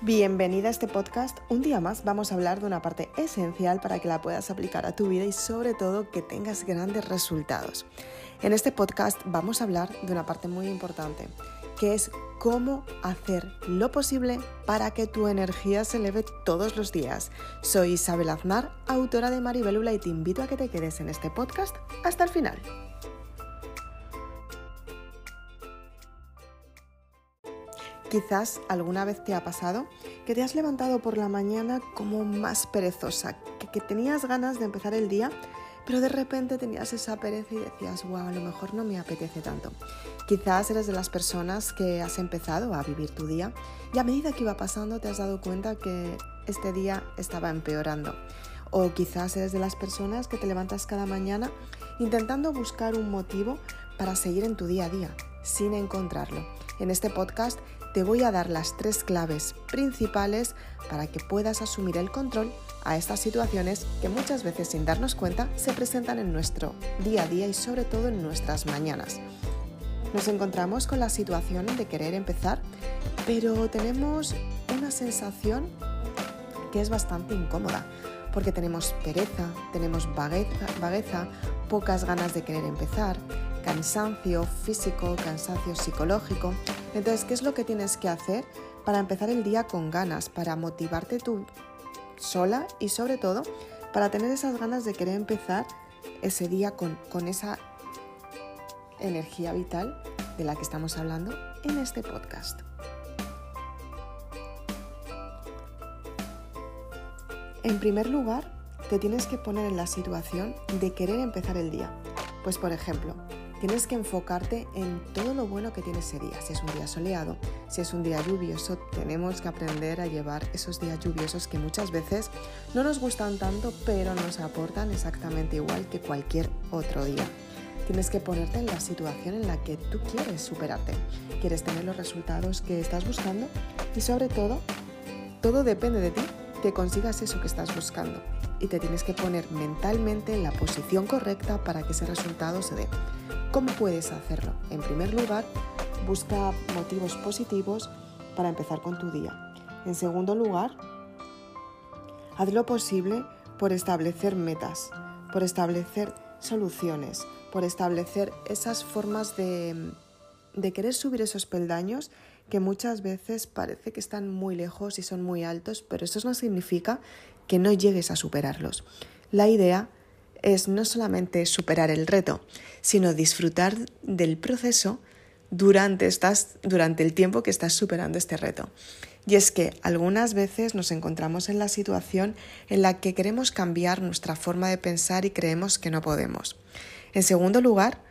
Bienvenida a este podcast. Un día más vamos a hablar de una parte esencial para que la puedas aplicar a tu vida y sobre todo que tengas grandes resultados. En este podcast vamos a hablar de una parte muy importante, que es cómo hacer lo posible para que tu energía se eleve todos los días. Soy Isabel Aznar, autora de Maribelula y te invito a que te quedes en este podcast hasta el final. Quizás alguna vez te ha pasado que te has levantado por la mañana como más perezosa, que, tenías ganas de empezar el día, pero de repente tenías esa pereza y decías, wow, a lo mejor no me apetece tanto. Quizás eres de las personas que has empezado a vivir tu día y a medida que iba pasando te has dado cuenta que este día estaba empeorando. O quizás eres de las personas que te levantas cada mañana intentando buscar un motivo para seguir en tu día a día, sin encontrarlo. En este podcast te voy a dar las tres claves principales para que puedas asumir el control a estas situaciones que muchas veces sin darnos cuenta se presentan en nuestro día a día y sobre todo en nuestras mañanas. Nos encontramos con la situación de querer empezar, pero tenemos una sensación que es bastante incómoda, porque tenemos pereza, tenemos vagueza, pocas ganas de querer empezar, cansancio físico, cansancio psicológico. Entonces, ¿qué es lo que tienes que hacer para empezar el día con ganas, para motivarte tú sola y sobre todo para tener esas ganas de querer empezar ese día con, con esa energía vital de la que estamos hablando en este podcast? En primer lugar, te tienes que poner en la situación de querer empezar el día. Pues por ejemplo, Tienes que enfocarte en todo lo bueno que tiene ese día. Si es un día soleado, si es un día lluvioso, tenemos que aprender a llevar esos días lluviosos que muchas veces no nos gustan tanto, pero nos aportan exactamente igual que cualquier otro día. Tienes que ponerte en la situación en la que tú quieres superarte, quieres tener los resultados que estás buscando y sobre todo, todo depende de ti que consigas eso que estás buscando y te tienes que poner mentalmente en la posición correcta para que ese resultado se dé. ¿Cómo puedes hacerlo? En primer lugar, busca motivos positivos para empezar con tu día. En segundo lugar, haz lo posible por establecer metas, por establecer soluciones, por establecer esas formas de, de querer subir esos peldaños que muchas veces parece que están muy lejos y son muy altos, pero eso no significa que no llegues a superarlos. La idea es no solamente superar el reto, sino disfrutar del proceso durante, estás, durante el tiempo que estás superando este reto. Y es que algunas veces nos encontramos en la situación en la que queremos cambiar nuestra forma de pensar y creemos que no podemos. En segundo lugar,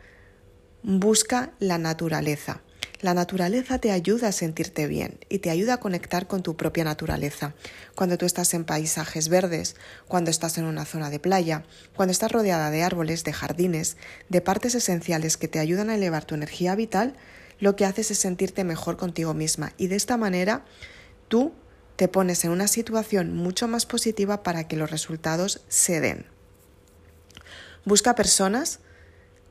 busca la naturaleza. La naturaleza te ayuda a sentirte bien y te ayuda a conectar con tu propia naturaleza. Cuando tú estás en paisajes verdes, cuando estás en una zona de playa, cuando estás rodeada de árboles, de jardines, de partes esenciales que te ayudan a elevar tu energía vital, lo que haces es sentirte mejor contigo misma y de esta manera tú te pones en una situación mucho más positiva para que los resultados se den. Busca personas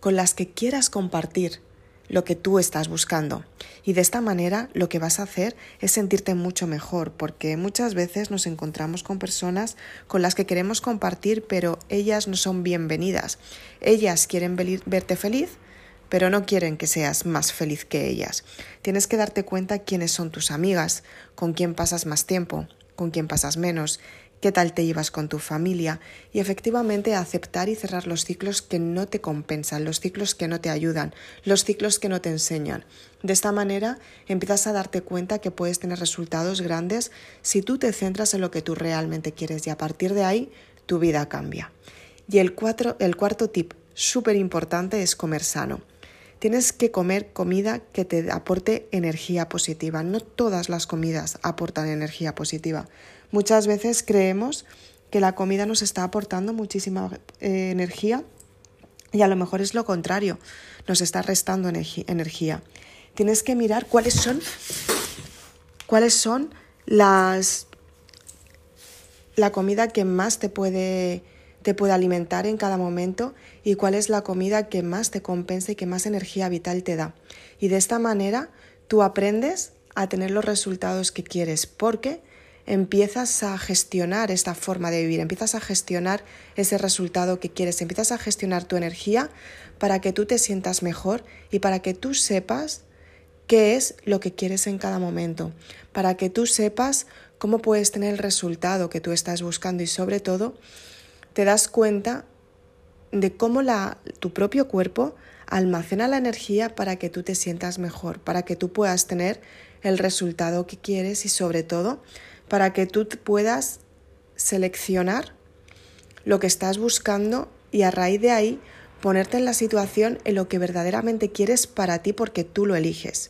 con las que quieras compartir lo que tú estás buscando. Y de esta manera lo que vas a hacer es sentirte mucho mejor, porque muchas veces nos encontramos con personas con las que queremos compartir, pero ellas no son bienvenidas. Ellas quieren verte feliz, pero no quieren que seas más feliz que ellas. Tienes que darte cuenta quiénes son tus amigas, con quién pasas más tiempo, con quién pasas menos, qué tal te llevas con tu familia y efectivamente aceptar y cerrar los ciclos que no te compensan, los ciclos que no te ayudan, los ciclos que no te enseñan. De esta manera empiezas a darte cuenta que puedes tener resultados grandes si tú te centras en lo que tú realmente quieres y a partir de ahí tu vida cambia. Y el, el cuarto tip súper importante es comer sano. Tienes que comer comida que te aporte energía positiva. No todas las comidas aportan energía positiva. Muchas veces creemos que la comida nos está aportando muchísima eh, energía y a lo mejor es lo contrario, nos está restando energía. Tienes que mirar cuáles son cuáles son las la comida que más te puede te puede alimentar en cada momento y cuál es la comida que más te compensa y que más energía vital te da. Y de esta manera tú aprendes a tener los resultados que quieres porque empiezas a gestionar esta forma de vivir, empiezas a gestionar ese resultado que quieres, empiezas a gestionar tu energía para que tú te sientas mejor y para que tú sepas qué es lo que quieres en cada momento, para que tú sepas cómo puedes tener el resultado que tú estás buscando y sobre todo te das cuenta de cómo la, tu propio cuerpo almacena la energía para que tú te sientas mejor, para que tú puedas tener el resultado que quieres y sobre todo para que tú puedas seleccionar lo que estás buscando y a raíz de ahí ponerte en la situación en lo que verdaderamente quieres para ti porque tú lo eliges.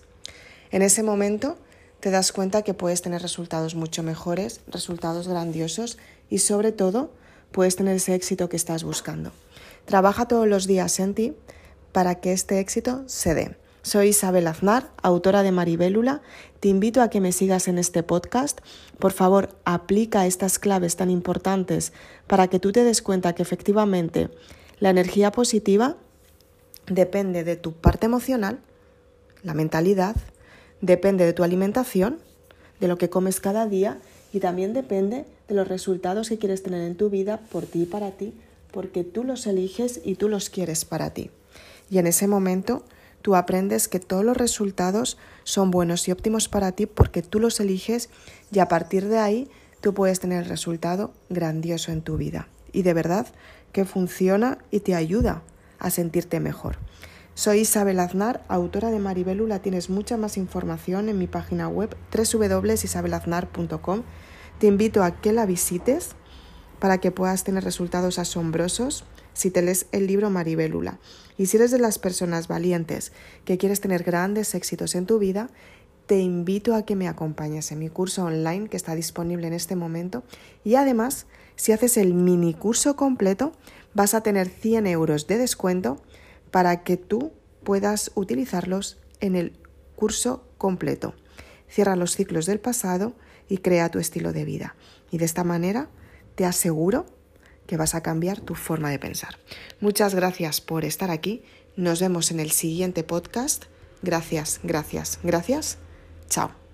En ese momento te das cuenta que puedes tener resultados mucho mejores, resultados grandiosos y sobre todo puedes tener ese éxito que estás buscando. Trabaja todos los días en ti para que este éxito se dé. Soy Isabel Aznar, autora de Maribélula. Te invito a que me sigas en este podcast. Por favor, aplica estas claves tan importantes para que tú te des cuenta que efectivamente la energía positiva depende de tu parte emocional, la mentalidad, depende de tu alimentación, de lo que comes cada día y también depende de los resultados que quieres tener en tu vida por ti y para ti, porque tú los eliges y tú los quieres para ti. Y en ese momento tú aprendes que todos los resultados son buenos y óptimos para ti porque tú los eliges y a partir de ahí tú puedes tener el resultado grandioso en tu vida. Y de verdad que funciona y te ayuda a sentirte mejor. Soy Isabel Aznar, autora de Maribelula. Tienes mucha más información en mi página web www.isabelaznar.com. Te invito a que la visites para que puedas tener resultados asombrosos si te lees el libro Maribelula. Y si eres de las personas valientes que quieres tener grandes éxitos en tu vida, te invito a que me acompañes en mi curso online que está disponible en este momento. Y además, si haces el mini curso completo, vas a tener 100 euros de descuento para que tú puedas utilizarlos en el curso completo. Cierra los ciclos del pasado y crea tu estilo de vida. Y de esta manera te aseguro que vas a cambiar tu forma de pensar. Muchas gracias por estar aquí. Nos vemos en el siguiente podcast. Gracias, gracias, gracias. Chao.